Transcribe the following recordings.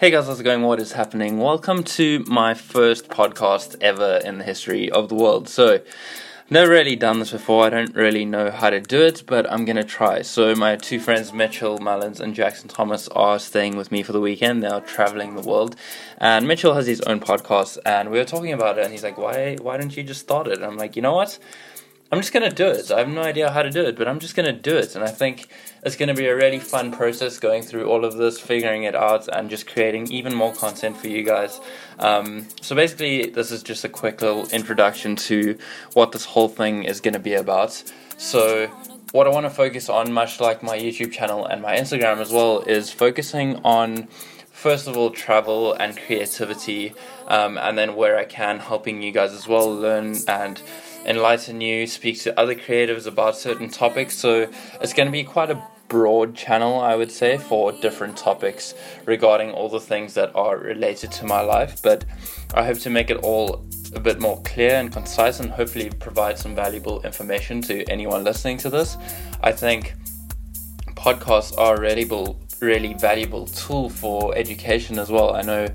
Hey guys, how's it going? What is happening? Welcome to my first podcast ever in the history of the world. So, never really done this before. I don't really know how to do it, but I'm gonna try. So, my two friends, Mitchell Mullins and Jackson Thomas, are staying with me for the weekend. They are traveling the world, and Mitchell has his own podcast, and we were talking about it. And he's like, "Why? Why don't you just start it?" And I'm like, "You know what? I'm just gonna do it. I have no idea how to do it, but I'm just gonna do it. And I think it's gonna be a really fun process going through all of this, figuring it out, and just creating even more content for you guys. Um, so basically, this is just a quick little introduction to what this whole thing is gonna be about. So what I want to focus on, much like my YouTube channel and my Instagram as well, is focusing on first of all travel and creativity, um, and then where I can, helping you guys as well learn and enlighten you, speak to other creatives about certain topics. So it's going to be quite a broad channel, I would say, for different topics regarding all the things that are related to my life. But I hope to make it all a bit more clear and concise and hopefully provide some valuable information to anyone listening to this. I think podcasts are a really, really valuable tool for education as well. I know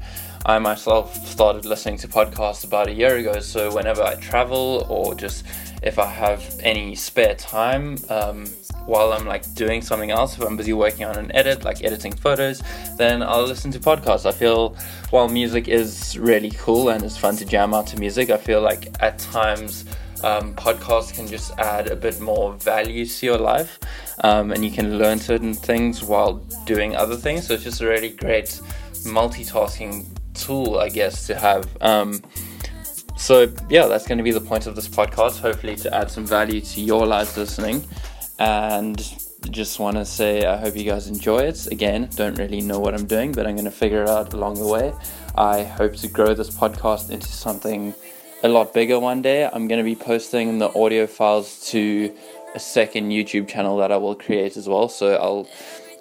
I myself started listening to podcasts about a year ago, so whenever I travel or just if I have any spare time um, while I'm like doing something else, if I'm busy working on an edit, like editing photos, then I'll listen to podcasts. I feel while music is really cool and it's fun to jam out to music, I feel like at times um, podcasts can just add a bit more value to your life um, and you can learn certain things while doing other things. So it's just a really great multitasking tool, I guess, to have. Um, so yeah, that's going to be the point of this podcast. Hopefully, to add some value to your lives listening, and just want to say I hope you guys enjoy it. Again, don't really know what I'm doing, but I'm going to figure it out along the way. I hope to grow this podcast into something a lot bigger one day. I'm going to be posting the audio files to a second YouTube channel that I will create as well. So I'll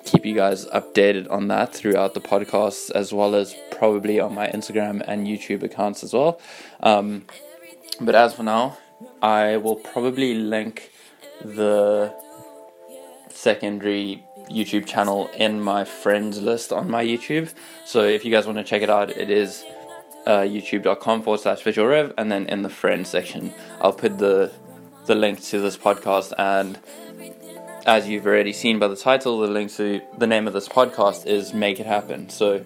keep you guys updated on that throughout the podcast, as well as probably on my Instagram and YouTube accounts as well. Um, but as for now, I will probably link the secondary YouTube channel in my friends list on my YouTube. So if you guys want to check it out, it is uh, youtube.com forward slash visual rev, and then in the friends section, I'll put the the link to this podcast and as you've already seen by the title, the link to the name of this podcast is Make It Happen. So,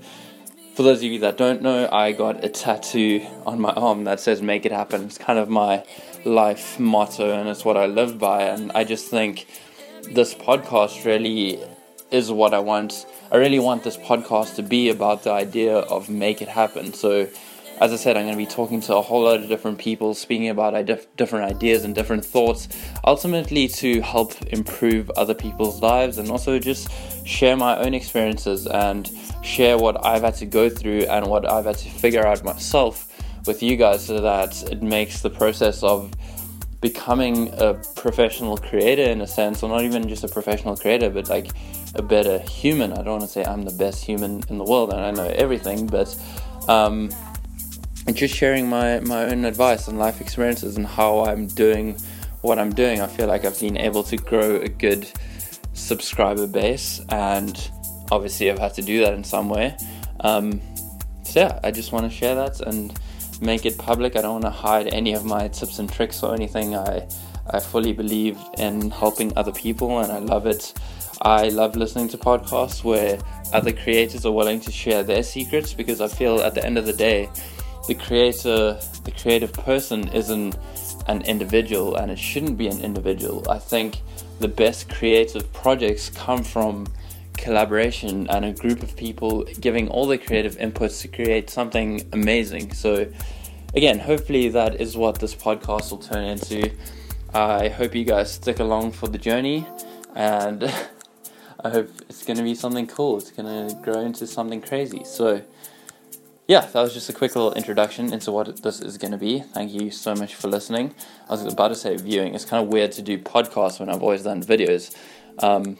for those of you that don't know, I got a tattoo on my arm that says Make It Happen. It's kind of my life motto and it's what I live by. And I just think this podcast really is what I want. I really want this podcast to be about the idea of make it happen. So, as I said, I'm going to be talking to a whole lot of different people, speaking about different ideas and different thoughts, ultimately to help improve other people's lives and also just share my own experiences and share what I've had to go through and what I've had to figure out myself with you guys so that it makes the process of becoming a professional creator in a sense, or not even just a professional creator, but like a better human. I don't want to say I'm the best human in the world and I know everything, but um, just sharing my, my own advice and life experiences and how I'm doing what I'm doing. I feel like I've been able to grow a good subscriber base, and obviously, I've had to do that in some way. Um, so, yeah, I just want to share that and make it public. I don't want to hide any of my tips and tricks or anything. I, I fully believe in helping other people, and I love it. I love listening to podcasts where other creators are willing to share their secrets because I feel at the end of the day, the creator, the creative person isn't an individual and it shouldn't be an individual. I think the best creative projects come from collaboration and a group of people giving all their creative inputs to create something amazing. So, again, hopefully that is what this podcast will turn into. I hope you guys stick along for the journey and I hope it's going to be something cool. It's going to grow into something crazy. So, yeah, that was just a quick little introduction into what this is going to be. Thank you so much for listening. I was about to say viewing. It's kind of weird to do podcasts when I've always done videos. Um,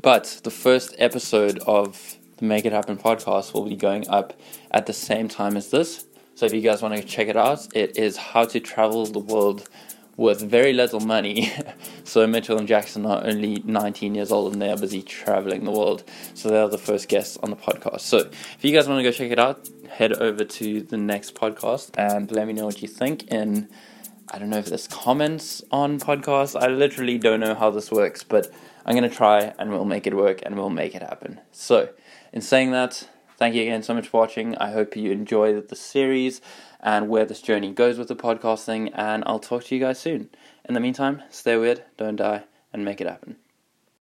but the first episode of the Make It Happen podcast will be going up at the same time as this. So if you guys want to check it out, it is how to travel the world with very little money. so Mitchell and Jackson are only 19 years old and they are busy traveling the world. So they are the first guests on the podcast. So if you guys want to go check it out, head over to the next podcast and let me know what you think. And I don't know if there's comments on podcasts. I literally don't know how this works, but I'm going to try and we'll make it work and we'll make it happen. So in saying that, thank you again so much for watching. I hope you enjoy the series and where this journey goes with the podcasting. And I'll talk to you guys soon. In the meantime, stay weird, don't die, and make it happen.